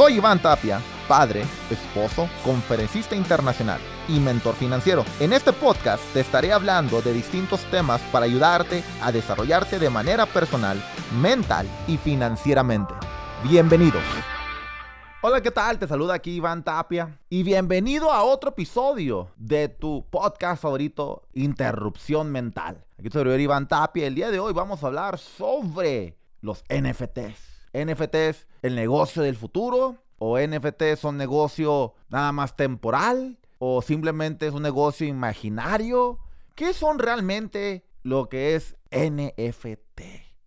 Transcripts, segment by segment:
Soy Iván Tapia, padre, esposo, conferencista internacional y mentor financiero. En este podcast te estaré hablando de distintos temas para ayudarte a desarrollarte de manera personal, mental y financieramente. Bienvenidos. Hola, ¿qué tal? Te saluda aquí Iván Tapia y bienvenido a otro episodio de tu podcast favorito, Interrupción Mental. Aquí soy Iván Tapia. El día de hoy vamos a hablar sobre los NFTs. NFTs, el negocio del futuro, o NFTs son negocio nada más temporal, o simplemente es un negocio imaginario. ¿Qué son realmente lo que es NFT?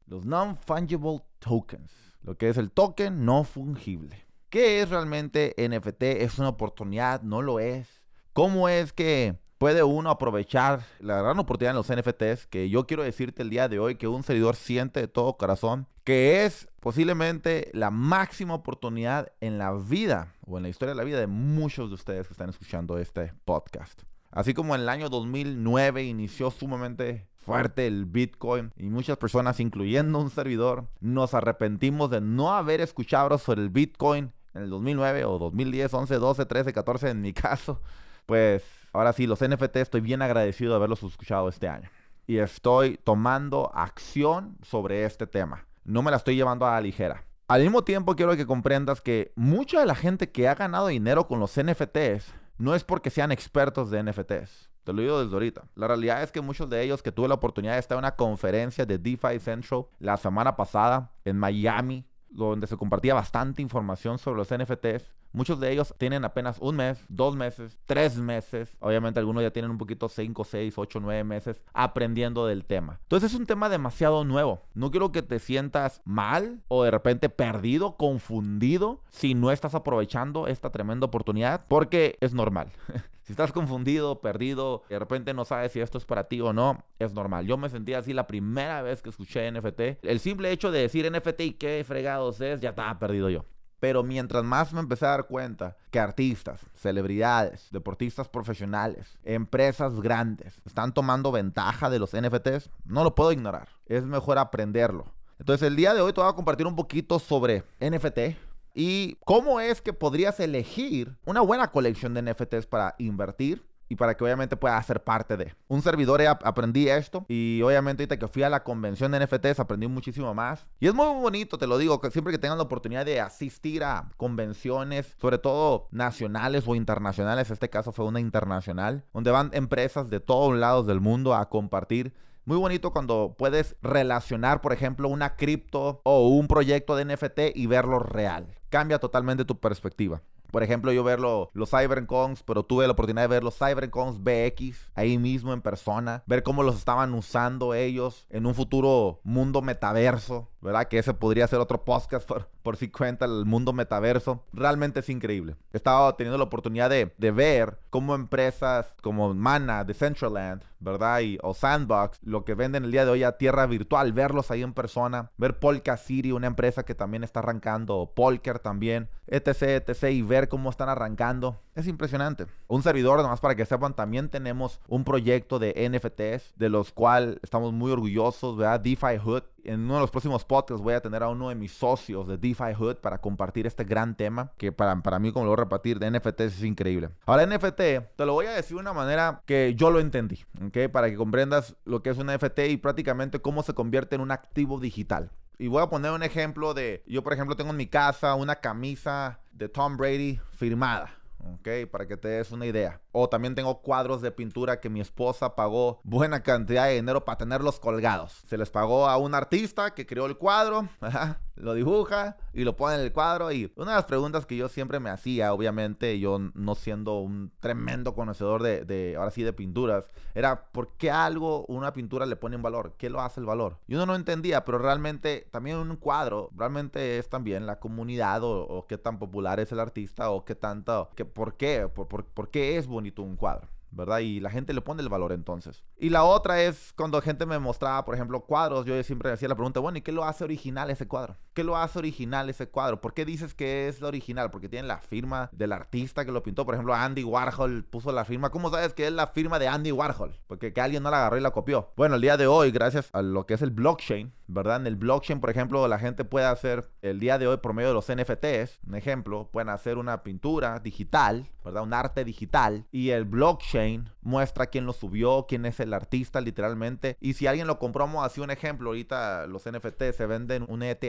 Los non-fungible tokens, lo que es el token no fungible. ¿Qué es realmente NFT? ¿Es una oportunidad? ¿No lo es? ¿Cómo es que puede uno aprovechar la gran oportunidad en los NFTs? Que yo quiero decirte el día de hoy que un seguidor siente de todo corazón que es posiblemente la máxima oportunidad en la vida o en la historia de la vida de muchos de ustedes que están escuchando este podcast. Así como en el año 2009 inició sumamente fuerte el Bitcoin y muchas personas, incluyendo un servidor, nos arrepentimos de no haber escuchado sobre el Bitcoin en el 2009 o 2010, 11, 12, 13, 14 en mi caso, pues ahora sí, los NFT estoy bien agradecido de haberlos escuchado este año. Y estoy tomando acción sobre este tema. No me la estoy llevando a la ligera. Al mismo tiempo quiero que comprendas que mucha de la gente que ha ganado dinero con los NFTs no es porque sean expertos de NFTs. Te lo digo desde ahorita. La realidad es que muchos de ellos que tuve la oportunidad de estar en una conferencia de DeFi Central la semana pasada en Miami, donde se compartía bastante información sobre los NFTs. Muchos de ellos tienen apenas un mes, dos meses, tres meses. Obviamente algunos ya tienen un poquito cinco, seis, ocho, nueve meses aprendiendo del tema. Entonces es un tema demasiado nuevo. No quiero que te sientas mal o de repente perdido, confundido si no estás aprovechando esta tremenda oportunidad porque es normal. Si estás confundido, perdido, de repente no sabes si esto es para ti o no, es normal. Yo me sentía así la primera vez que escuché NFT. El simple hecho de decir NFT y qué fregados es, ya estaba perdido yo. Pero mientras más me empecé a dar cuenta que artistas, celebridades, deportistas profesionales, empresas grandes están tomando ventaja de los NFTs, no lo puedo ignorar. Es mejor aprenderlo. Entonces el día de hoy te voy a compartir un poquito sobre NFT, y cómo es que podrías elegir una buena colección de NFTs para invertir y para que obviamente pueda ser parte de. Un servidor aprendí esto y obviamente ahorita que fui a la convención de NFTs aprendí muchísimo más. Y es muy bonito, te lo digo, que siempre que tengan la oportunidad de asistir a convenciones, sobre todo nacionales o internacionales, este caso fue una internacional, donde van empresas de todos lados del mundo a compartir muy bonito cuando puedes relacionar, por ejemplo, una cripto o un proyecto de NFT y verlo real. Cambia totalmente tu perspectiva. Por ejemplo, yo ver los CyberCons, pero tuve la oportunidad de ver los CyberCons BX ahí mismo en persona, ver cómo los estaban usando ellos en un futuro mundo metaverso, ¿verdad? Que ese podría ser otro podcast por, por si cuenta el mundo metaverso. Realmente es increíble. He estado teniendo la oportunidad de, de ver cómo empresas como Mana, Decentraland, ¿verdad? Y, o Sandbox, lo que venden el día de hoy a tierra virtual, verlos ahí en persona, ver Polka City, una empresa que también está arrancando, Polker también, etc, etc, y ver cómo están arrancando. Es impresionante. Un servidor, nomás para que sepan, también tenemos un proyecto de NFTs, de los cuales estamos muy orgullosos, ¿verdad? DeFi Hood. En uno de los próximos podcasts voy a tener a uno de mis socios de DeFi Hood para compartir este gran tema, que para, para mí, como lo voy a repetir, de NFTs es increíble. Ahora, NFT, te lo voy a decir de una manera que yo lo entendí, ¿ok? Para que comprendas lo que es un NFT y prácticamente cómo se convierte en un activo digital. Y voy a poner un ejemplo de, yo por ejemplo tengo en mi casa una camisa de Tom Brady firmada. ¿Ok? Para que te des una idea. O también tengo cuadros de pintura que mi esposa pagó buena cantidad de dinero para tenerlos colgados. Se les pagó a un artista que creó el cuadro, lo dibuja y lo pone en el cuadro. Y una de las preguntas que yo siempre me hacía, obviamente, yo no siendo un tremendo conocedor de, ahora sí, de pinturas, era ¿por qué algo, una pintura le pone un valor? ¿Qué lo hace el valor? Y uno no entendía, pero realmente también un cuadro, realmente es también la comunidad o, qué tan popular es el artista o qué tanto, que, ¿por qué? ¿Por, por, por qué es bonito un cuadro? ¿verdad? Y la gente le pone el valor entonces. Y la otra es cuando gente me mostraba, por ejemplo, cuadros, yo siempre hacía la pregunta, bueno, ¿y qué lo hace original ese cuadro? ¿Qué lo hace original ese cuadro? ¿Por qué dices que es lo original? Porque tiene la firma del artista que lo pintó, por ejemplo, Andy Warhol puso la firma. ¿Cómo sabes que es la firma de Andy Warhol? Porque que alguien no la agarró y la copió. Bueno, el día de hoy, gracias a lo que es el blockchain, ¿verdad? En el blockchain, por ejemplo, la gente puede hacer el día de hoy por medio de los NFTs, un ejemplo, pueden hacer una pintura digital, ¿verdad? Un arte digital y el blockchain muestra quién lo subió, quién es el artista literalmente y si alguien lo compró, vamos a hacer un ejemplo, ahorita los NFTs se venden un ETH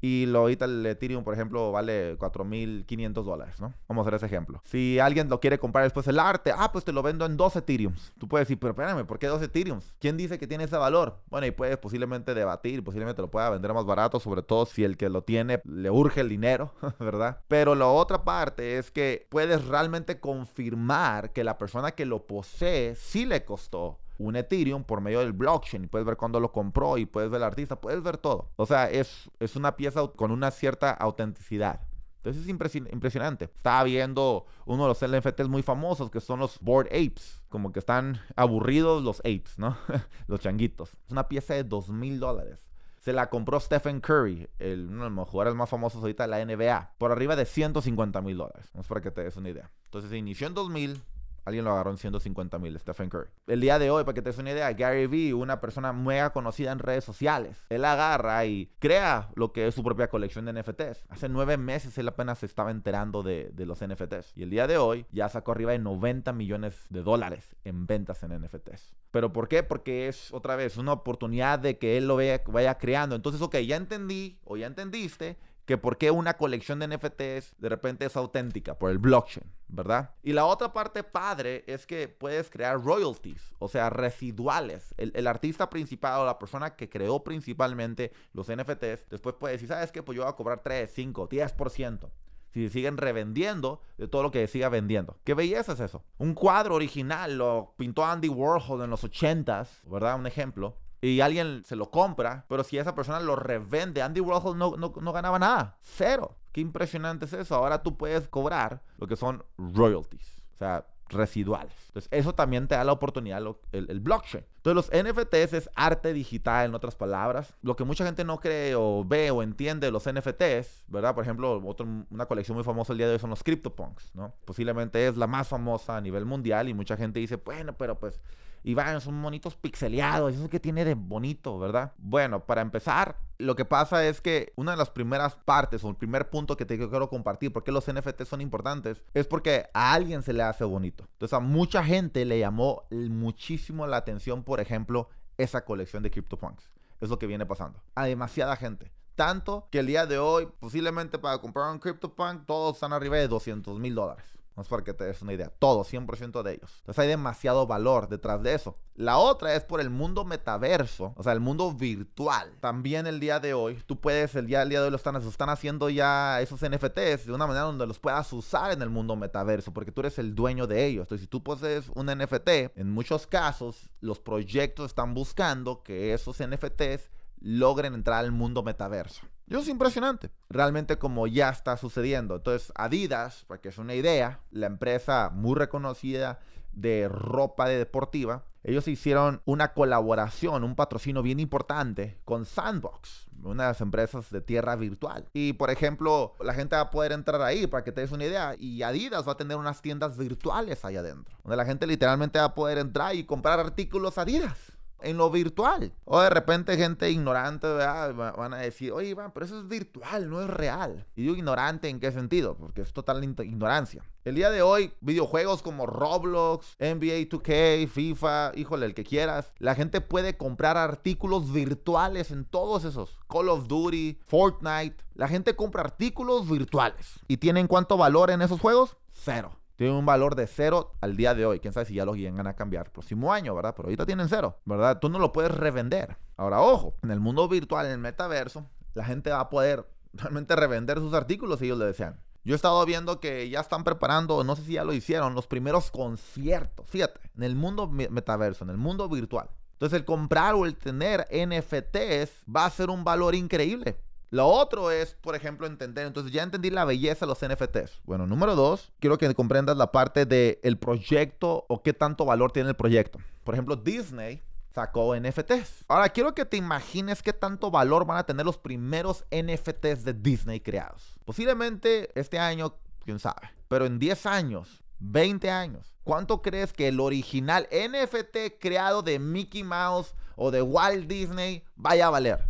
y lo, ahorita el Ethereum, por ejemplo, vale 4.500 dólares, ¿no? Vamos a hacer ese ejemplo. Si alguien lo quiere comprar después el arte, ah, pues te lo vendo en 2 Ethereums. Tú puedes decir, pero espérame, ¿por qué 2 Ethereums? ¿Quién dice que tiene ese valor? Bueno, y puedes posiblemente debatir, posiblemente lo pueda vender más barato, sobre todo si el que lo tiene le urge el dinero, ¿verdad? Pero la otra parte es que puedes realmente confirmar que la persona que lo posee sí le costó un Ethereum por medio del blockchain. Puedes ver cuándo lo compró y puedes ver el artista, puedes ver todo. O sea, es, es una pieza con una cierta autenticidad. Entonces es impresionante. Estaba viendo uno de los NFTs muy famosos que son los Board Apes. Como que están aburridos los apes, ¿no? los changuitos. Es una pieza de dos mil dólares. Se la compró Stephen Curry, el, uno de los jugadores más famosos ahorita de la NBA, por arriba de 150 mil dólares. Es para que te des una idea. Entonces se inició en 2000, Alguien lo agarró en 150 mil, Stephen Curry. El día de hoy, para que te des una idea, Gary Vee, una persona mega conocida en redes sociales, él agarra y crea lo que es su propia colección de NFTs. Hace nueve meses él apenas se estaba enterando de, los NFTs. Y el día de hoy ya sacó arriba de 90 millones de dólares en ventas en NFTs. ¿Pero por qué? Porque es otra vez una oportunidad de que él lo vaya creando. Entonces, ok, ya entendí o ya entendiste que por qué una colección de NFTs de repente es auténtica por el blockchain, ¿verdad? Y la otra parte padre es que puedes crear royalties, o sea, residuales. El, artista principal o la persona que creó principalmente los NFTs, después puede decir, ¿sabes qué? Pues yo voy a cobrar 3, 5, 10% si siguen revendiendo de todo lo que siga vendiendo. ¿Qué belleza es eso? Un cuadro original lo pintó Andy Warhol en los 80s, ¿verdad? Un ejemplo y alguien se lo compra, pero si esa persona lo revende, Andy Warhol no, no, ganaba nada, cero. Qué impresionante es eso. Ahora tú puedes cobrar lo que son royalties, o sea, residuales. Entonces, eso también te da la oportunidad, el, blockchain. Entonces, los NFTs es arte digital, en otras palabras. Lo que mucha gente no cree o ve o entiende de los NFTs, ¿verdad? Por ejemplo, una colección muy famosa el día de hoy son los CryptoPunks, ¿no? Posiblemente es la más famosa a nivel mundial y mucha gente dice, bueno, pero pues y van, son monitos pixeleados, eso que tiene de bonito, ¿verdad? Bueno, para empezar, lo que pasa es que una de las primeras partes o el primer punto que te quiero compartir, porque los NFT son importantes, es porque a alguien se le hace bonito. Entonces a mucha gente le llamó muchísimo la atención, por ejemplo, esa colección de CryptoPunks. Es lo que viene pasando. A demasiada gente. Tanto que el día de hoy, posiblemente para comprar un CryptoPunk, todos están arriba de 200 mil dólares. No es para que te des una idea. Todo, 100% de ellos. Entonces hay demasiado valor detrás de eso. La otra es por el mundo metaverso, o sea, el mundo virtual. También el día de hoy, tú puedes, el día, el día de hoy lo están, están haciendo ya esos NFTs de una manera donde los puedas usar en el mundo metaverso, porque tú eres el dueño de ellos. Entonces, si tú posees un NFT, en muchos casos, los proyectos están buscando que esos NFTs logren entrar al mundo metaverso. Y eso es impresionante, realmente como ya está sucediendo. Entonces, Adidas, para que es una idea, la empresa muy reconocida de ropa de deportiva, ellos hicieron una colaboración, un patrocinio bien importante con Sandbox, una de las empresas de tierra virtual. Y por ejemplo, la gente va a poder entrar ahí para que te des una idea. Y Adidas va a tener unas tiendas virtuales ahí adentro, donde la gente literalmente va a poder entrar y comprar artículos Adidas en lo virtual. O de repente gente ignorante van a decir, oye pero eso es virtual, no es real. Y digo ignorante en qué sentido, porque es total ignorancia. El día de hoy, videojuegos como Roblox, NBA 2K, FIFA, híjole, el que quieras, la gente puede comprar artículos virtuales en todos esos. Call of Duty, Fortnite. La gente compra artículos virtuales. ¿Y tienen cuánto valor en esos juegos? Cero tienen un valor de cero al día de hoy. Quién sabe si ya los llegan a cambiar próximo año, ¿verdad? Pero ahorita tienen cero, ¿verdad? Tú no lo puedes revender. Ahora, ojo, en el mundo virtual, en el metaverso, la gente va a poder realmente revender sus artículos si ellos le desean. Yo he estado viendo que ya están preparando, no sé si ya lo hicieron, los primeros conciertos. Fíjate, en el mundo metaverso, en el mundo virtual. Entonces, el comprar o el tener NFTs va a ser un valor increíble. Lo otro es, por ejemplo, entender, entonces ya entendí la belleza de los NFTs. Bueno, número dos, quiero que comprendas la parte del el proyecto o qué tanto valor tiene el proyecto. Por ejemplo, Disney sacó NFTs. Ahora quiero que te imagines qué tanto valor van a tener los primeros NFTs de Disney creados. Posiblemente este año, quién sabe, pero en 10 años, 20 años, ¿cuánto crees que el original NFT creado de Mickey Mouse o de Walt Disney vaya a valer?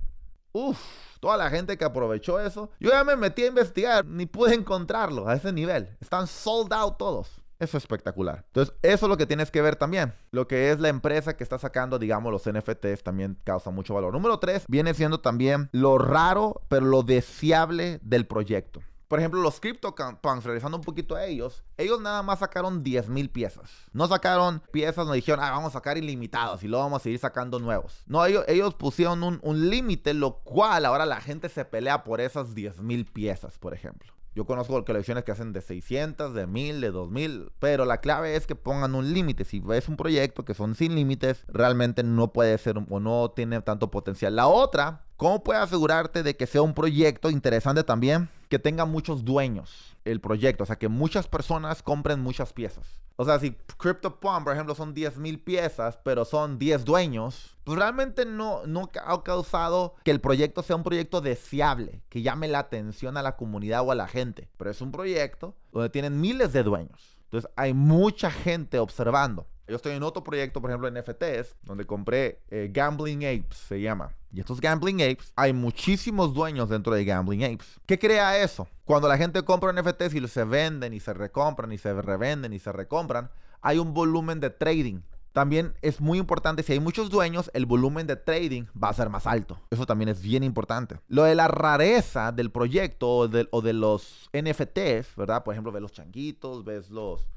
Uff, toda la gente que aprovechó eso. Yo ya me metí a investigar, ni pude encontrarlo a ese nivel. Están sold out todos. Eso es espectacular. Entonces, eso es lo que tienes que ver también. Lo que es la empresa que está sacando, digamos, los NFTs también causa mucho valor. Número tres, viene siendo también lo raro, pero lo deseable del proyecto. Por ejemplo, los CryptoPunks, regresando un poquito a ellos, ellos nada más sacaron 10.000 piezas. No sacaron piezas, no dijeron, ah, vamos a sacar ilimitados y luego vamos a seguir sacando nuevos. No, ellos, ellos pusieron un, un límite, lo cual ahora la gente se pelea por esas 10.000 piezas, por ejemplo. Yo conozco colecciones que hacen de 600, de 1000, de 2000, pero la clave es que pongan un límite. Si ves un proyecto que son sin límites, realmente no puede ser o no tiene tanto potencial. La otra, ¿cómo puedes asegurarte de que sea un proyecto interesante también? Que tenga muchos dueños el proyecto, o sea, que muchas personas compren muchas piezas. O sea, si CryptoPunk, por ejemplo, son 10.000 piezas, pero son 10 dueños, pues realmente no, no ha causado que el proyecto sea un proyecto deseable, que llame la atención a la comunidad o a la gente. Pero es un proyecto donde tienen miles de dueños. Entonces hay mucha gente observando. Yo estoy en otro proyecto, por ejemplo, en NFTs, donde compré eh, Gambling Apes, se llama. Y estos Gambling Apes, hay muchísimos dueños dentro de Gambling Apes. ¿Qué crea eso? Cuando la gente compra NFTs y se venden y se recompran y se revenden y se recompran, hay un volumen de trading. También es muy importante, si hay muchos dueños, el volumen de trading va a ser más alto. Eso también es bien importante. Lo de la rareza del proyecto o de, o de los NFTs, ¿verdad? Por ejemplo, ves los changuitos, ves los,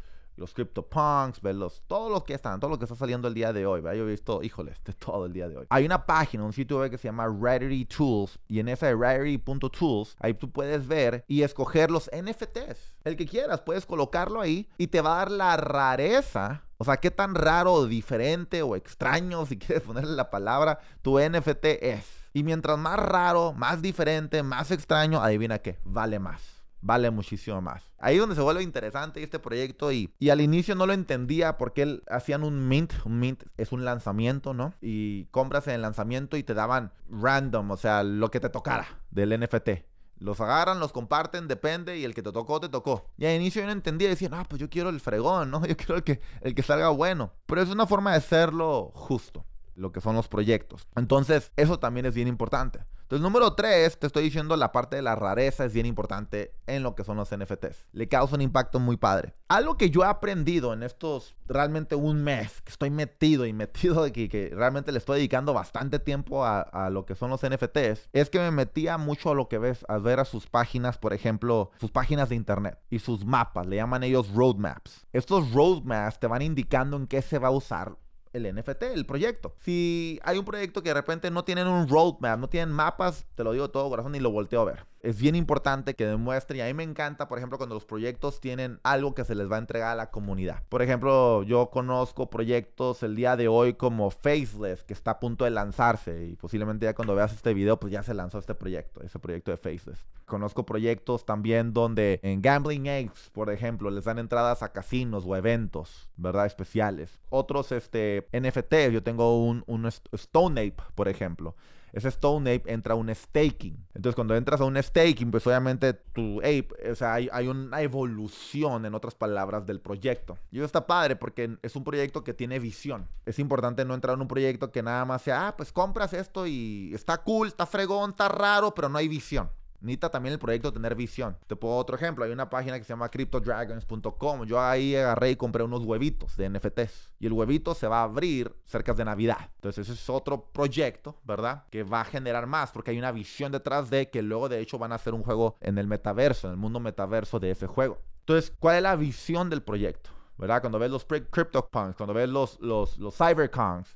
los CryptoPunks, ver los, todo lo que están, todo lo que está saliendo el día de hoy. Yo he visto, híjole, de todo el día de hoy. Hay una página, un sitio web que se llama Rarity Tools y en ese Rarity.tools, ahí tú puedes ver y escoger los NFTs. El que quieras, puedes colocarlo ahí y te va a dar la rareza. O sea, qué tan raro, diferente o extraño, si quieres ponerle la palabra, tu NFT es. Y mientras más raro, más diferente, más extraño, adivina qué, vale más vale muchísimo más. Ahí es donde se vuelve interesante este proyecto y, y al inicio no lo entendía porque hacían un mint, un mint es un lanzamiento, ¿no? Y compras en el lanzamiento y te daban random, o sea, lo que te tocara del NFT. Los agarran, los comparten, depende, y el que te tocó, te tocó. Y al inicio yo no entendía, decía, ah, pues yo quiero el fregón, ¿no? Yo quiero el que, el que salga bueno. Pero es una forma de hacerlo justo, lo que son los proyectos. Entonces, eso también es bien importante. Entonces, número tres, te estoy diciendo la parte de la rareza es bien importante en lo que son los NFTs. Le causa un impacto muy padre. Algo que yo he aprendido en estos realmente un mes, que estoy metido y metido de que, que realmente le estoy dedicando bastante tiempo a, a, lo que son los NFTs, es que me metía mucho a lo que ves, a ver a sus páginas, por ejemplo, sus páginas de internet y sus mapas, le llaman ellos roadmaps. Estos roadmaps te van indicando en qué se va a usar el NFT, el proyecto. Si hay un proyecto que de repente no tienen un roadmap, no tienen mapas, te lo digo todo corazón y lo volteo a ver es bien importante que demuestre y a mí me encanta, por ejemplo, cuando los proyectos tienen algo que se les va a entregar a la comunidad. Por ejemplo, yo conozco proyectos el día de hoy como Faceless, que está a punto de lanzarse y posiblemente ya cuando veas este video, pues ya se lanzó este proyecto, ese proyecto de Faceless. Conozco proyectos también donde en Gambling Apes, por ejemplo, les dan entradas a casinos o eventos, ¿verdad? Especiales. Otros este, NFTs, yo tengo un, un Stone Ape, por ejemplo ese Stone Ape entra a un staking. Entonces, cuando entras a un staking, pues obviamente tu ape, o sea, hay, hay, una evolución, en otras palabras, del proyecto. Y eso está padre porque es un proyecto que tiene visión. Es importante no entrar en un proyecto que nada más sea, ah, pues compras esto y está cool, está fregón, está raro, pero no hay visión. Necesita también el proyecto tener visión. Te pongo otro ejemplo. Hay una página que se llama cryptodragons.com. Yo ahí agarré y compré unos huevitos de NFTs. Y el huevito se va a abrir cerca de Navidad. Entonces ese es otro proyecto, ¿verdad? Que va a generar más porque hay una visión detrás de que luego de hecho van a hacer un juego en el metaverso, en el mundo metaverso de ese juego. Entonces, ¿cuál es la visión del proyecto? ¿Verdad? Cuando ves los CryptoPunks, cuando ves los, los, los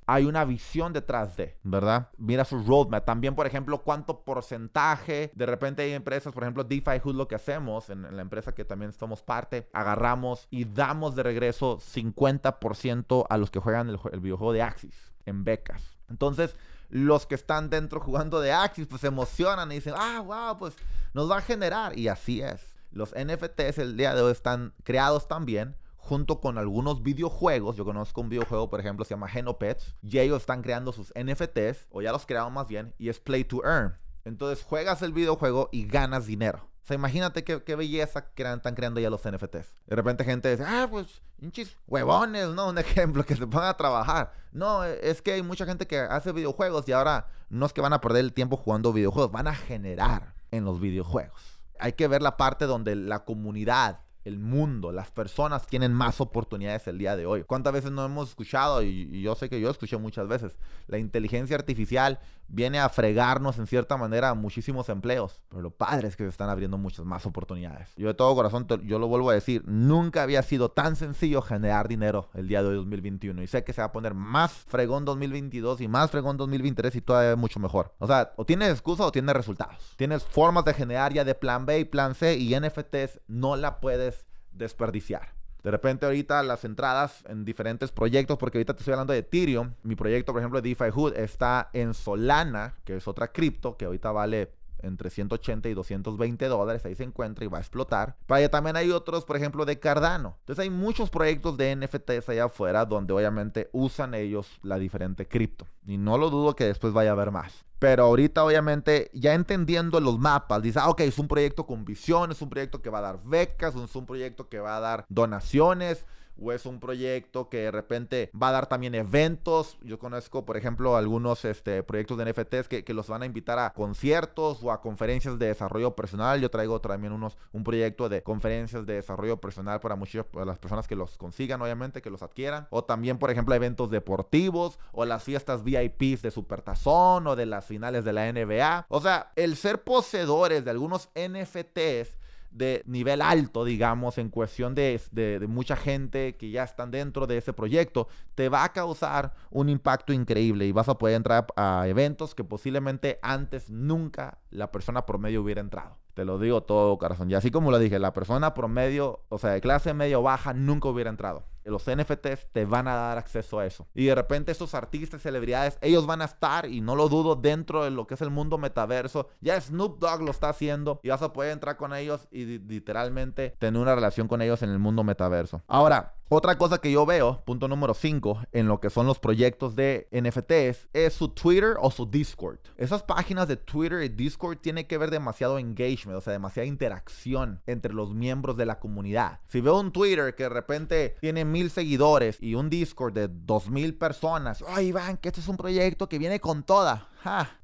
hay una visión detrás de, ¿verdad? Mira su roadmap. También, por ejemplo, cuánto porcentaje, de repente hay empresas, por ejemplo, DeFi Hood, lo que hacemos, en, la empresa que también somos parte, agarramos y damos de regreso 50% a los que juegan el, el videojuego de Axis en becas. Entonces, los que están dentro jugando de Axis, pues se emocionan y dicen, ah, wow, pues nos va a generar. Y así es. Los NFTs el día de hoy están creados también junto con algunos videojuegos. Yo conozco un videojuego, por ejemplo, se llama Genopets. Y ellos están creando sus NFTs, o ya los crearon más bien, y es Play to Earn. Entonces juegas el videojuego y ganas dinero. O sea, imagínate qué, qué belleza que están creando ya los NFTs. De repente gente dice, ah, pues, hinchis, huevones, ¿no? Un ejemplo, que se pongan a trabajar. No, es que hay mucha gente que hace videojuegos y ahora no es que van a perder el tiempo jugando videojuegos, van a generar en los videojuegos. Hay que ver la parte donde la comunidad el mundo, las personas tienen más oportunidades el día de hoy. ¿Cuántas veces no hemos escuchado? Y, yo sé que yo escuché muchas veces. La inteligencia artificial viene a fregarnos en cierta manera muchísimos empleos. Pero lo padre es que se están abriendo muchas más oportunidades. Yo de todo corazón, yo lo vuelvo a decir, nunca había sido tan sencillo generar dinero el día de hoy 2021. Y sé que se va a poner más fregón 2022 y más fregón 2023 y todavía mucho mejor. O sea, o tienes excusa o tienes resultados. Tienes formas de generar ya de plan B y plan C y NFTs no la puedes desperdiciar. De repente ahorita las entradas en diferentes proyectos, porque ahorita te estoy hablando de Ethereum, mi proyecto por ejemplo de DeFi Hood está en Solana, que es otra cripto que ahorita vale entre 180 y 220 dólares, ahí se encuentra y va a explotar. Para allá también hay otros, por ejemplo, de Cardano. Entonces hay muchos proyectos de NFTs allá afuera donde obviamente usan ellos la diferente cripto. Y no lo dudo que después vaya a haber más. Pero ahorita, obviamente, ya entendiendo los mapas, dice, ah, ok, es un proyecto con visión, es un proyecto que va a dar becas, es un proyecto que va a dar donaciones o es un proyecto que de repente va a dar también eventos. Yo conozco, por ejemplo, algunos este, proyectos de NFTs que, que, los van a invitar a conciertos o a conferencias de desarrollo personal. Yo traigo también unos, un proyecto de conferencias de desarrollo personal para muchas para las personas que los consigan, obviamente, que los adquieran. O también, por ejemplo, eventos deportivos o las fiestas VIPs de Supertazón o de las finales de la NBA. O sea, el ser poseedores de algunos NFTs de nivel alto, digamos, en cuestión de, de, mucha gente que ya están dentro de ese proyecto, te va a causar un impacto increíble y vas a poder entrar a eventos que posiblemente antes nunca la persona promedio hubiera entrado. Te lo digo todo, corazón. Y así como lo dije, la persona promedio, o sea, de clase medio baja, nunca hubiera entrado. Los NFTs te van a dar acceso a eso. Y de repente estos artistas, celebridades, ellos van a estar, y no lo dudo, dentro de lo que es el mundo metaverso. Ya Snoop Dogg lo está haciendo y vas a poder entrar con ellos y literalmente tener una relación con ellos en el mundo metaverso. Ahora, otra cosa que yo veo, punto número 5, en lo que son los proyectos de NFTs, es su Twitter o su Discord. Esas páginas de Twitter y Discord tienen que ver demasiado engagement, o sea, demasiada interacción entre los miembros de la comunidad. Si veo un Twitter que de repente tiene mil seguidores y un Discord de dos mil personas, ay, Iván, que este es un proyecto que viene con toda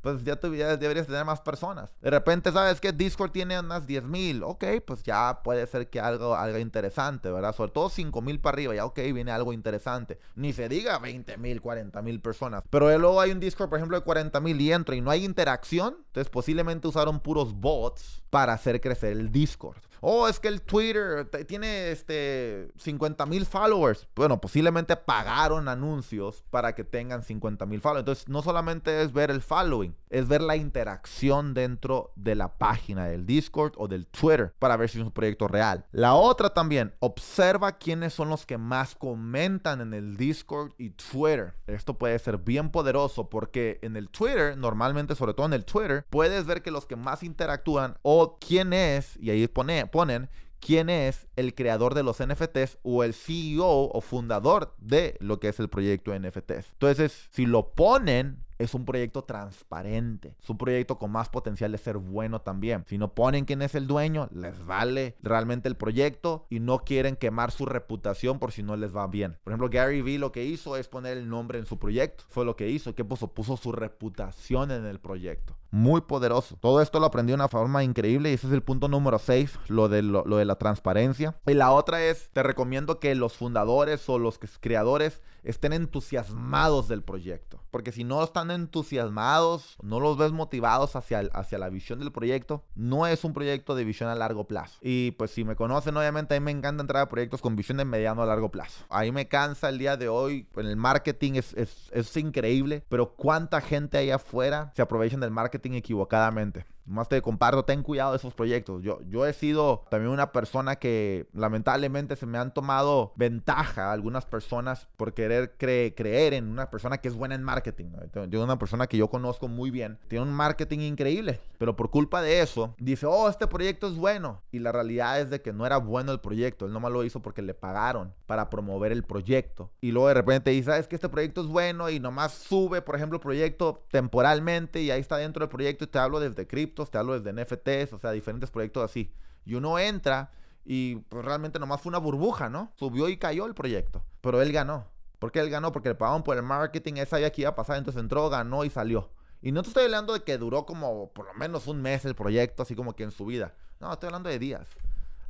pues ya, deberías tener más personas. De repente, ¿sabes que Discord tiene unas 10 mil. Ok, pues ya puede ser que algo, algo interesante, ¿verdad? Sobre todo 5 mil para arriba, ya ok, viene algo interesante. Ni se diga 20 mil, 40 mil personas. Pero luego hay un Discord, por ejemplo, de 40 mil y entro y no hay interacción. Entonces posiblemente usaron puros bots para hacer crecer el Discord. Oh, es que el Twitter tiene este 50 mil followers. Bueno, posiblemente pagaron anuncios para que tengan 50 mil followers. Entonces, no solamente es ver el following, es ver la interacción dentro de la página del Discord o del Twitter para ver si es un proyecto real. La otra también, observa quiénes son los que más comentan en el Discord y Twitter. Esto puede ser bien poderoso porque en el Twitter, normalmente, sobre todo en el Twitter, puedes ver que los que más interactúan o quién es, y ahí pone, ponen quién es el creador de los NFTs o el CEO o fundador de lo que es el proyecto NFTs. Entonces, si lo ponen, es un proyecto transparente. Es un proyecto con más potencial de ser bueno también. Si no ponen quién es el dueño, les vale realmente el proyecto y no quieren quemar su reputación por si no les va bien. Por ejemplo, Gary Vee lo que hizo es poner el nombre en su proyecto. Fue lo que hizo. que puso? Puso su reputación en el proyecto. Muy poderoso. Todo esto lo aprendió de una forma increíble y ese es el punto número 6, lo de, lo, de la transparencia. Y la otra es, te recomiendo que los fundadores o los creadores estén entusiasmados del proyecto. Porque si no están entusiasmados, no los ves motivados hacia, hacia la visión del proyecto, no es un proyecto de visión a largo plazo. Y pues si me conocen, obviamente a mí me encanta entrar a proyectos con visión de mediano a largo plazo. Ahí me cansa el día de hoy, en el marketing es, es, es increíble, pero cuánta gente ahí afuera se aprovechan del marketing equivocadamente. Más te comparto, ten cuidado de esos proyectos. Yo, yo he sido también una persona que lamentablemente se me han tomado ventaja algunas personas por querer creer en una persona que es buena en marketing. Yo una persona que yo conozco muy bien, tiene un marketing increíble, pero por culpa de eso dice, oh, este proyecto es bueno. Y la realidad es de que no era bueno el proyecto. Él nomás lo hizo porque le pagaron para promover el proyecto. Y luego de repente dice, es que este proyecto es bueno y nomás sube, por ejemplo, el proyecto temporalmente y ahí está dentro del proyecto y te hablo desde cripto te hablo desde NFTs, o sea, diferentes proyectos así. Y uno entra y pues, realmente nomás fue una burbuja, ¿no? Subió y cayó el proyecto, pero él ganó. ¿Por qué él ganó? Porque le pagaban por el marketing, esa sabía que iba a pasar, entonces entró, ganó y salió. Y no te estoy hablando de que duró como por lo menos un mes el proyecto, así como que en su vida. No, estoy hablando de días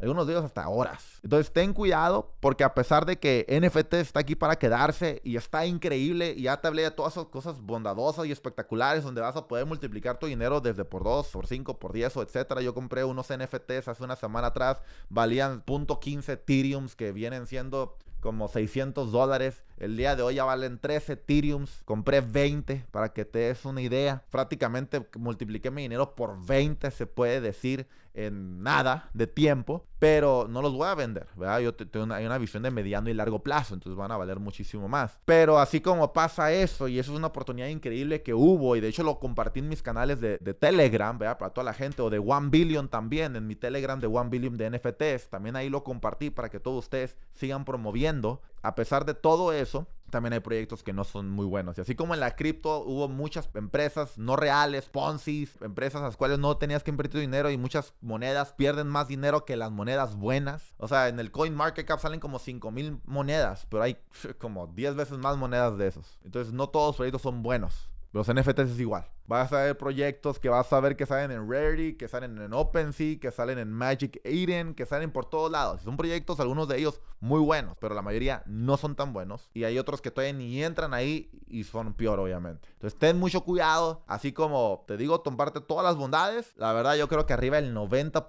algunos días hasta horas. Entonces ten cuidado porque a pesar de que NFT está aquí para quedarse y está increíble y ya te hablé de todas esas cosas bondadosas y espectaculares donde vas a poder multiplicar tu dinero desde por 2, por 5, por 10 o etcétera. Yo compré unos NFTs hace una semana atrás, valían .15 Ethereums que vienen siendo como 600 dólares. El día de hoy ya valen 13 Ethereums. Compré 20 para que te des una idea. Prácticamente multipliqué mi dinero por 20, se puede decir, en nada de tiempo. Pero no los voy a vender, ¿verdad? Yo tengo una, hay una visión de mediano y largo plazo, entonces van a valer muchísimo más. Pero así como pasa eso, y eso es una oportunidad increíble que hubo, y de hecho lo compartí en mis canales de, de Telegram, ¿verdad? Para toda la gente, o de One Billion también, en mi Telegram de One Billion de NFTs. También ahí lo compartí para que todos ustedes sigan promoviendo. A pesar de todo eso, también hay proyectos que no son muy buenos. Y así como en la cripto hubo muchas empresas no reales, Ponzi, empresas a las cuales no tenías que invertir dinero y muchas monedas pierden más dinero que las monedas buenas. O sea, en el Coin Market Cap salen como 5 mil monedas, pero hay como 10 veces más monedas de esos. Entonces no todos los proyectos son buenos. Los NFTs es igual. Vas a ver proyectos que vas a ver que salen en Rarity, que salen en OpenSea, que salen en Magic Eden, que salen por todos lados. Son proyectos, algunos de ellos muy buenos, pero la mayoría no son tan buenos. Y hay otros que todavía ni entran ahí y son peor, obviamente. Entonces ten mucho cuidado. Así como te digo, comparte todas las bondades. La verdad, yo creo que arriba el 90%,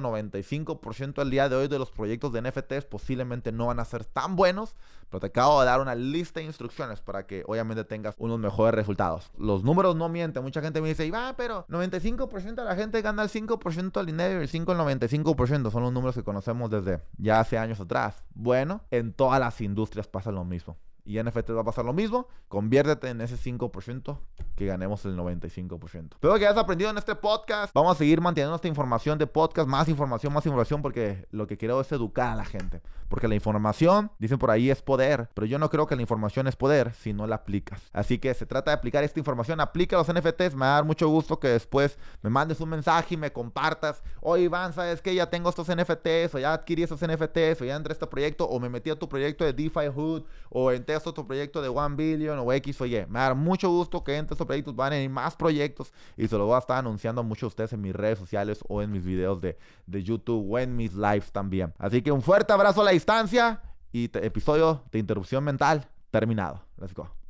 95% el día de hoy de los proyectos de NFTs posiblemente no van a ser tan buenos. Pero te acabo de dar una lista de instrucciones para que obviamente tengas unos mejores resultados. Los números no mienten. Mucha gente me dice, va, pero 95% de la gente gana el 5% del dinero y el 5 el 95%. Son los números que conocemos desde ya hace años atrás. Bueno, en todas las industrias pasa lo mismo. Y NFT va a pasar lo mismo. Conviértete en ese 5% que ganemos el 95%. Espero que hayas aprendido en este podcast. Vamos a seguir manteniendo esta información de podcast. Más información, más información. Porque lo que quiero es educar a la gente. Porque la información, dicen por ahí, es poder. Pero yo no creo que la información es poder si no la aplicas. Así que se trata de aplicar esta información. Aplica los NFTs. Me va a dar mucho gusto que después me mandes un mensaje y me compartas. Oye, Iván, ¿sabes que Ya tengo estos NFTs. O ya adquirí estos NFTs. O ya entré a este proyecto. O me metí a tu proyecto de DeFi Hood. O entré esto tu proyecto de One Billion o X o Y. Me da mucho gusto que entre estos proyectos van a venir más proyectos y se lo voy a estar anunciando a muchos de ustedes en mis redes sociales o en mis videos de, de YouTube o en mis lives también. Así que un fuerte abrazo a la distancia y episodio de interrupción mental terminado. Let's go.